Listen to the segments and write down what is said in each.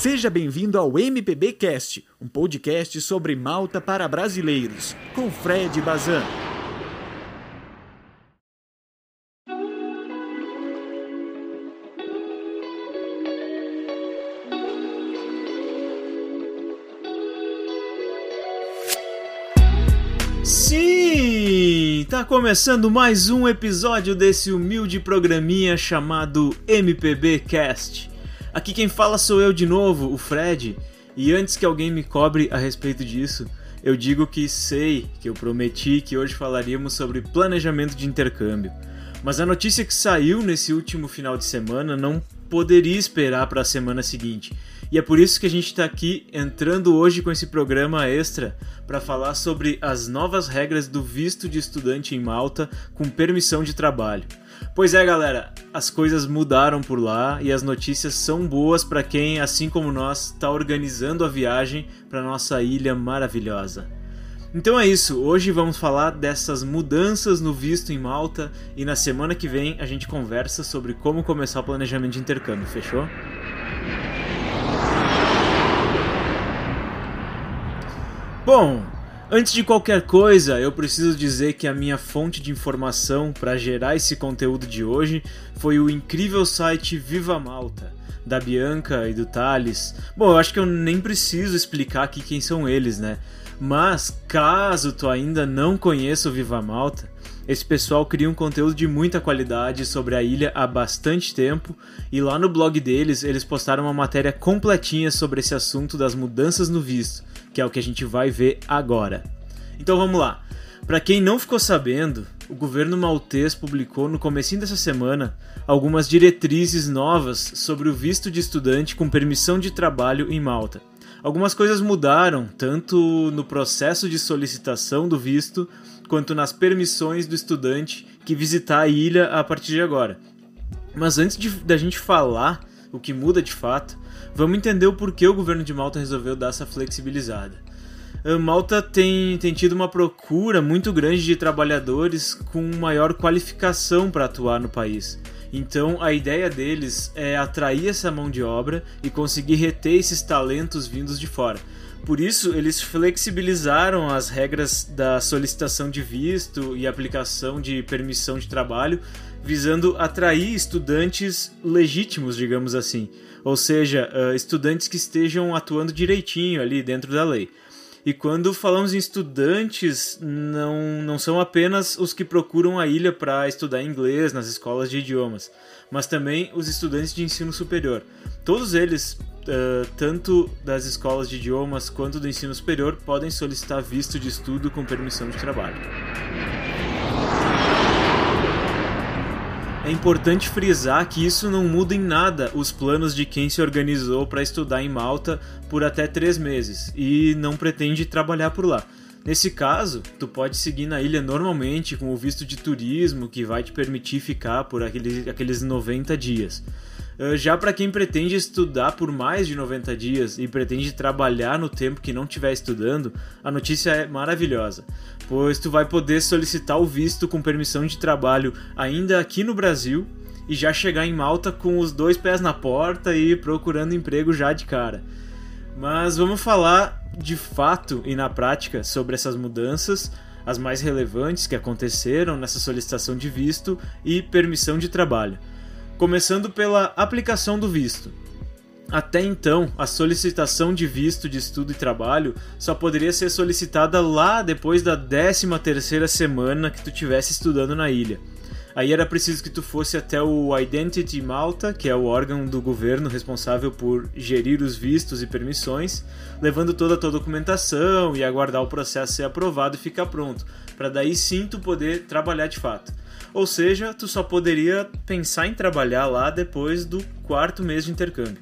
Seja bem-vindo ao MPB Cast, um podcast sobre Malta para brasileiros, com Fred Bazan. Sim! Tá começando mais um episódio desse humilde programinha chamado MPB Cast. Aqui quem fala sou eu de novo, o Fred, e antes que alguém me cobre a respeito disso, eu digo que sei que eu prometi que hoje falaríamos sobre planejamento de intercâmbio. Mas a notícia que saiu nesse último final de semana não poderia esperar para a semana seguinte. E é por isso que a gente está aqui entrando hoje com esse programa extra para falar sobre as novas regras do visto de estudante em Malta com permissão de trabalho. Pois é, galera, as coisas mudaram por lá e as notícias são boas para quem, assim como nós, está organizando a viagem para nossa ilha maravilhosa. Então é isso, hoje vamos falar dessas mudanças no visto em Malta e na semana que vem a gente conversa sobre como começar o planejamento de intercâmbio, fechou? Bom, Antes de qualquer coisa, eu preciso dizer que a minha fonte de informação para gerar esse conteúdo de hoje foi o incrível site Viva Malta, da Bianca e do Thales. Bom, eu acho que eu nem preciso explicar aqui quem são eles, né? Mas caso tu ainda não conheça o Viva Malta, esse pessoal cria um conteúdo de muita qualidade sobre a ilha há bastante tempo e lá no blog deles eles postaram uma matéria completinha sobre esse assunto das mudanças no visto que é o que a gente vai ver agora. Então vamos lá. Para quem não ficou sabendo, o governo maltês publicou no comecinho dessa semana algumas diretrizes novas sobre o visto de estudante com permissão de trabalho em Malta. Algumas coisas mudaram, tanto no processo de solicitação do visto, quanto nas permissões do estudante que visitar a ilha a partir de agora. Mas antes de, da gente falar o que muda de fato, Vamos entender o porquê o governo de Malta resolveu dar essa flexibilizada. Ah, Malta tem, tem tido uma procura muito grande de trabalhadores com maior qualificação para atuar no país. Então a ideia deles é atrair essa mão de obra e conseguir reter esses talentos vindos de fora. Por isso, eles flexibilizaram as regras da solicitação de visto e aplicação de permissão de trabalho, visando atrair estudantes legítimos, digamos assim ou seja, uh, estudantes que estejam atuando direitinho ali dentro da lei. E quando falamos em estudantes, não, não são apenas os que procuram a ilha para estudar inglês nas escolas de idiomas, mas também os estudantes de ensino superior. Todos eles, uh, tanto das escolas de idiomas quanto do ensino superior, podem solicitar visto de estudo com permissão de trabalho. É importante frisar que isso não muda em nada os planos de quem se organizou para estudar em Malta por até três meses e não pretende trabalhar por lá. Nesse caso, tu pode seguir na ilha normalmente com o visto de turismo que vai te permitir ficar por aqueles, aqueles 90 dias. Ah, já para quem pretende estudar por mais de 90 dias e pretende trabalhar no tempo que não estiver estudando, a notícia é maravilhosa, pois tu vai poder solicitar o visto com permissão de trabalho ainda aqui no Brasil e já chegar em Malta com os dois pés na porta e procurando emprego já de cara. Mas vamos falar de fato e na prática sobre essas mudanças, as mais relevantes que aconteceram nessa solicitação de visto e permissão de trabalho começando pela aplicação do visto. Até então, a solicitação de visto de estudo e trabalho só poderia ser solicitada lá depois da 13ª semana que tu estivesse estudando na ilha. Aí era preciso que tu fosse até o Identity Malta, que é o órgão do governo responsável por gerir os vistos e permissões, levando toda a tua documentação e aguardar o processo ser aprovado e ficar pronto, para daí sim tu poder trabalhar de fato. Ou seja, tu só poderia pensar em trabalhar lá depois do quarto mês de intercâmbio.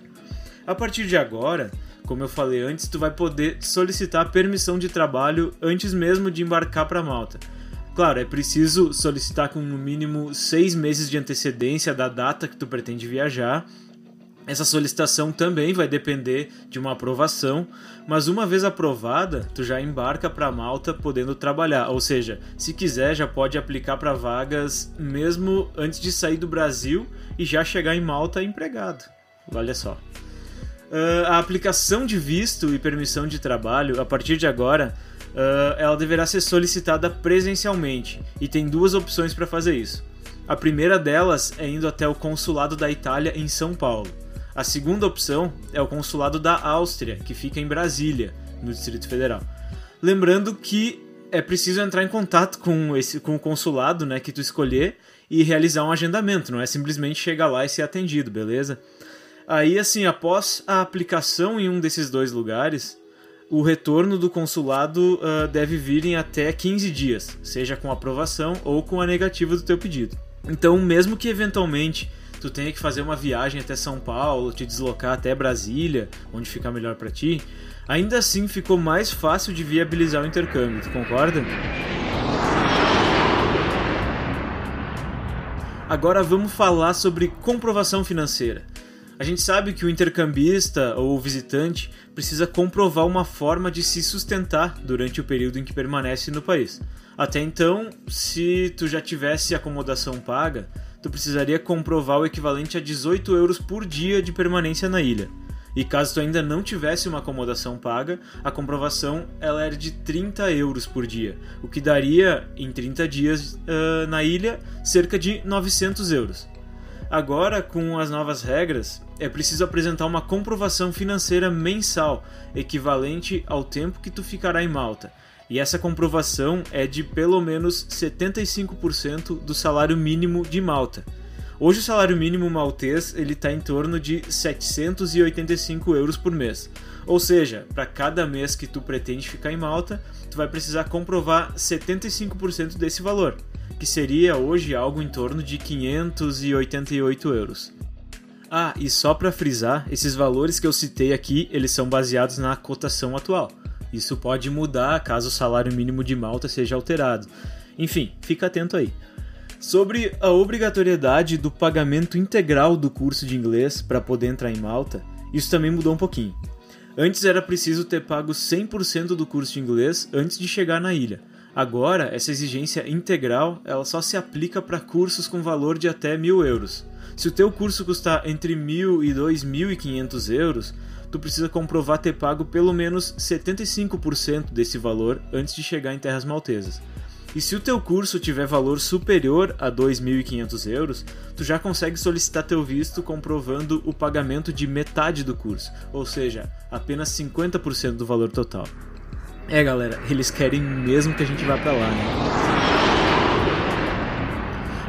A partir de agora, como eu falei antes, tu vai poder solicitar permissão de trabalho antes mesmo de embarcar para Malta. Claro, é preciso solicitar com no mínimo seis meses de antecedência da data que tu pretende viajar essa solicitação também vai depender de uma aprovação, mas uma vez aprovada, tu já embarca para Malta podendo trabalhar, ou seja, se quiser já pode aplicar para vagas mesmo antes de sair do Brasil e já chegar em Malta empregado. Olha só. Uh, a aplicação de visto e permissão de trabalho, a partir de agora, uh, ela deverá ser solicitada presencialmente e tem duas opções para fazer isso. A primeira delas é indo até o consulado da Itália em São Paulo. A segunda opção é o consulado da Áustria, que fica em Brasília, no Distrito Federal. Lembrando que é preciso entrar em contato com, esse, com o consulado né, que tu escolher e realizar um agendamento, não é simplesmente chegar lá e ser atendido, beleza? Aí, assim, após a aplicação em um desses dois lugares, o retorno do consulado uh, deve vir em até 15 dias, seja com aprovação ou com a negativa do teu pedido. Então, mesmo que eventualmente tu tenha que fazer uma viagem até São Paulo, te deslocar até Brasília, onde fica melhor para ti, ainda assim ficou mais fácil de viabilizar o intercâmbio, tu concorda? Agora vamos falar sobre comprovação financeira. A gente sabe que o intercambista ou o visitante precisa comprovar uma forma de se sustentar durante o período em que permanece no país. Até então, se tu já tivesse acomodação paga, tu precisaria comprovar o equivalente a 18 euros por dia de permanência na ilha. E caso tu ainda não tivesse uma acomodação paga, a comprovação ela era de 30 euros por dia, o que daria em 30 dias uh, na ilha cerca de 900 euros. Agora, com as novas regras, é preciso apresentar uma comprovação financeira mensal, equivalente ao tempo que tu ficará em Malta. E essa comprovação é de pelo menos 75% do salário mínimo de Malta. Hoje o salário mínimo maltês ele está em torno de 785 euros por mês. Ou seja, para cada mês que tu pretende ficar em Malta, tu vai precisar comprovar 75% desse valor que seria hoje algo em torno de 588 euros. Ah, e só para frisar, esses valores que eu citei aqui, eles são baseados na cotação atual. Isso pode mudar caso o salário mínimo de Malta seja alterado. Enfim, fica atento aí. Sobre a obrigatoriedade do pagamento integral do curso de inglês para poder entrar em Malta, isso também mudou um pouquinho. Antes era preciso ter pago 100% do curso de inglês antes de chegar na ilha. Agora, essa exigência integral ela só se aplica para cursos com valor de até mil euros. Se o teu curso custar entre mil e dois mil e quinhentos euros, tu precisa comprovar ter pago pelo menos 75% desse valor antes de chegar em terras maltesas. E se o teu curso tiver valor superior a 2.500 euros, tu já consegue solicitar teu visto comprovando o pagamento de metade do curso, ou seja, apenas 50% do valor total. É, galera, eles querem mesmo que a gente vá para lá, né?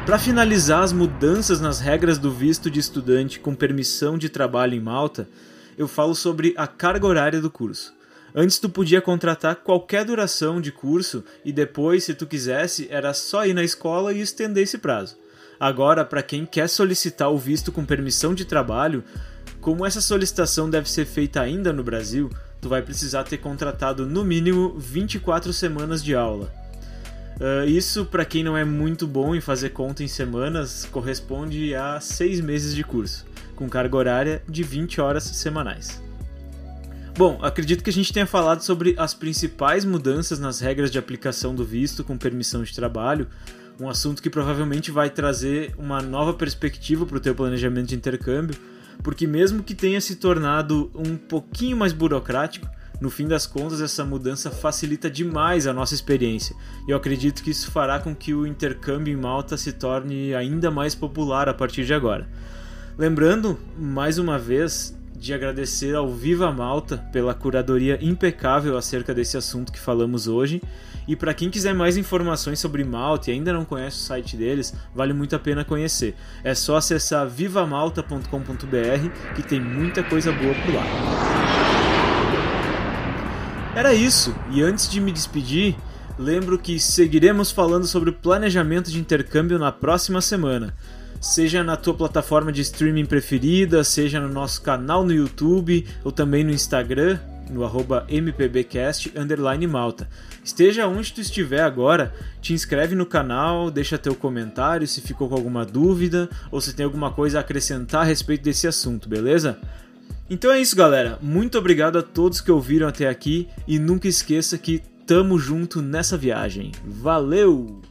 Para finalizar as mudanças nas regras do visto de estudante com permissão de trabalho em Malta, eu falo sobre a carga horária do curso. Antes tu podia contratar qualquer duração de curso e depois, se tu quisesse, era só ir na escola e estender esse prazo. Agora, para quem quer solicitar o visto com permissão de trabalho, como essa solicitação deve ser feita ainda no Brasil, tu vai precisar ter contratado no mínimo 24 semanas de aula. Uh, isso, para quem não é muito bom em fazer conta em semanas, corresponde a 6 meses de curso, com carga horária de 20 horas semanais. Bom, acredito que a gente tenha falado sobre as principais mudanças nas regras de aplicação do visto com permissão de trabalho, um assunto que provavelmente vai trazer uma nova perspectiva para o teu planejamento de intercâmbio porque mesmo que tenha se tornado um pouquinho mais burocrático, no fim das contas essa mudança facilita demais a nossa experiência. E eu acredito que isso fará com que o intercâmbio em Malta se torne ainda mais popular a partir de agora. Lembrando, mais uma vez, de agradecer ao Viva Malta pela curadoria impecável acerca desse assunto que falamos hoje. E para quem quiser mais informações sobre Malta e ainda não conhece o site deles, vale muito a pena conhecer. É só acessar vivamalta.com.br que tem muita coisa boa por lá. Era isso, e antes de me despedir, lembro que seguiremos falando sobre planejamento de intercâmbio na próxima semana seja na tua plataforma de streaming preferida, seja no nosso canal no YouTube ou também no Instagram, no arroba mpbcast malta. Esteja onde tu estiver agora, te inscreve no canal, deixa teu comentário se ficou com alguma dúvida ou se tem alguma coisa a acrescentar a respeito desse assunto, beleza? Então é isso, galera. Muito obrigado a todos que ouviram até aqui e nunca esqueça que tamo junto nessa viagem. Valeu!